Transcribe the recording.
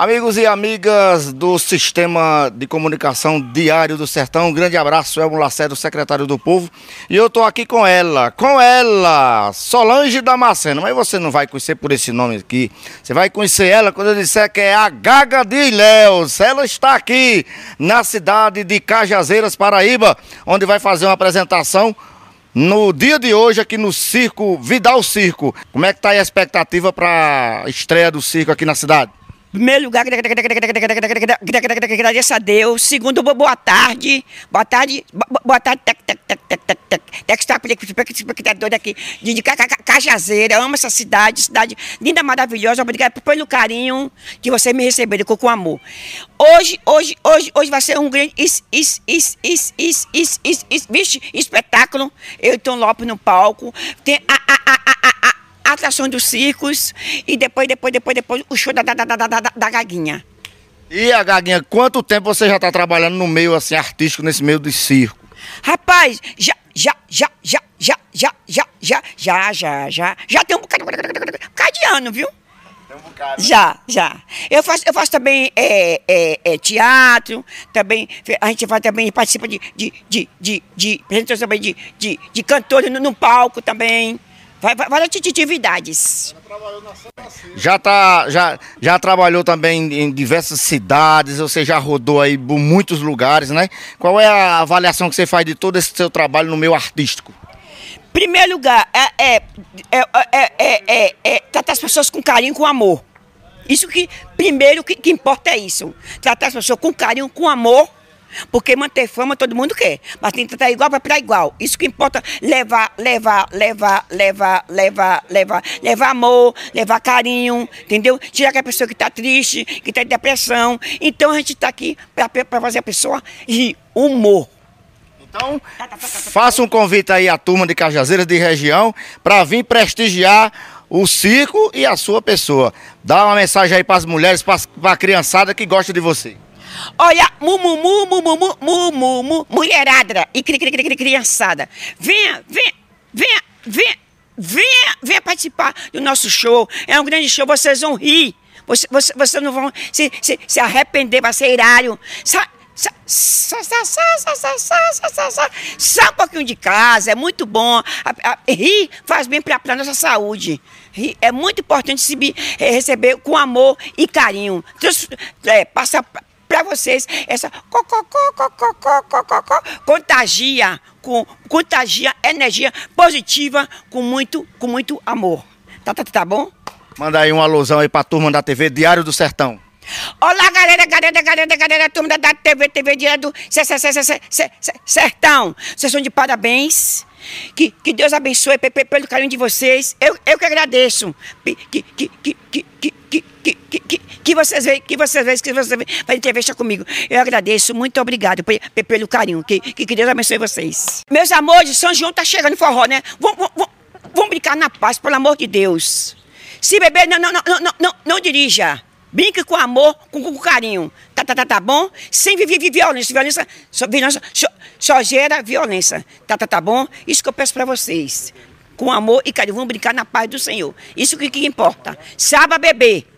Amigos e amigas do Sistema de Comunicação Diário do Sertão, um grande abraço, Elmo Lacerda, secretário do Povo. E eu estou aqui com ela, com ela, Solange Damasceno. Mas você não vai conhecer por esse nome aqui. Você vai conhecer ela quando eu disser que é a Gaga de Ilhéus. Ela está aqui na cidade de Cajazeiras, Paraíba, onde vai fazer uma apresentação no dia de hoje aqui no Circo Vidal Circo. Como é que está a expectativa para a estreia do circo aqui na cidade? Primeiro lugar, agradeço a Deus. Segundo, boa tarde. Boa tarde. Boa tarde, tec, tec, tec, tec, tec, tec. Aqui de Cajazeira. Amo essa cidade, cidade linda, maravilhosa. Obrigado pelo carinho que você me recebeu com amor. Hoje, hoje, hoje, hoje vai ser um grande espetáculo. Eu e Tom Lopes no palco. Tem a, a, a, a, a atração dos circos e depois, depois, depois, depois o show da, da, da, da, da, da Gaguinha. E a Gaguinha, quanto tempo você já está trabalhando no meio assim artístico, nesse meio do circo? Rapaz, já, já, já, já, já, já, já, já, já, já, já, já tem um bocado, um bocado de ano, viu? Tem um bocado. Já, já. Eu faço, eu faço também é, é, é, teatro, também, a gente faz também, participa de, de, de, de, de também de, de, de cantores no, no palco também várias atividades. Já, tá, já, já trabalhou também em diversas cidades, você já rodou aí por muitos lugares, né? Qual é a avaliação que você faz de todo esse seu trabalho no meio artístico? Primeiro lugar, é, é, é, é, é tratar as pessoas com carinho, com amor. Isso que, primeiro, que, que importa é isso. Tratar as pessoas com carinho, com amor porque manter fama todo mundo quer, mas tem que tratar igual para igual. Isso que importa, levar, levar, levar, levar, levar, levar, levar amor, levar carinho, entendeu? Tirar aquela pessoa que está triste, que está em depressão. Então a gente está aqui para fazer a pessoa rir, humor. Então, faça um convite aí à turma de Cajazeiras de região para vir prestigiar o circo e a sua pessoa. Dá uma mensagem aí para as mulheres, para a criançada que gosta de você. Olha, mu mu mu mu mu mulherada e cri, cri, cri, cri, criançada. Venha, venha, venha, venha, venha, venha participar do nosso show. É um grande show, vocês vão rir. Vocês você, você não vão se, se, se arrepender, vai ser irário. Sabe? Sai um pouquinho de casa, é muito bom. Rir faz bem para a nossa saúde. Rir, é muito importante se, é, receber com amor e carinho. Trans, é, passa para vocês essa contagia com contagia energia positiva com muito com muito amor. Tá, tá, tá bom? Manda aí uma alusão aí pra turma da TV Diário do Sertão. Olá, galera, galera, galera, galera, turma da TV, TV Diário do Sertão. Vocês são de parabéns. Que, que Deus abençoe pelo carinho de vocês. Eu, eu que agradeço. Que, que, que, que, que, que, que, que, vocês veem, que vocês veem, que vocês para entrevista comigo. Eu agradeço, muito obrigado pelo carinho. Que, que Deus abençoe vocês. Meus amores, São João tá chegando forró, né? Vamos, vamos, vamos brincar na paz, pelo amor de Deus. Se beber, não, não, não, não, não, não dirija. Brinque com amor, com, com carinho. Tá, tá, tá, tá bom? Sem viver violência. Violência, só, violência só, só gera violência. Tá, tá, tá bom? Isso que eu peço para vocês. Com amor e carinho. Vamos brincar na paz do Senhor. Isso que, que importa. Saba beber.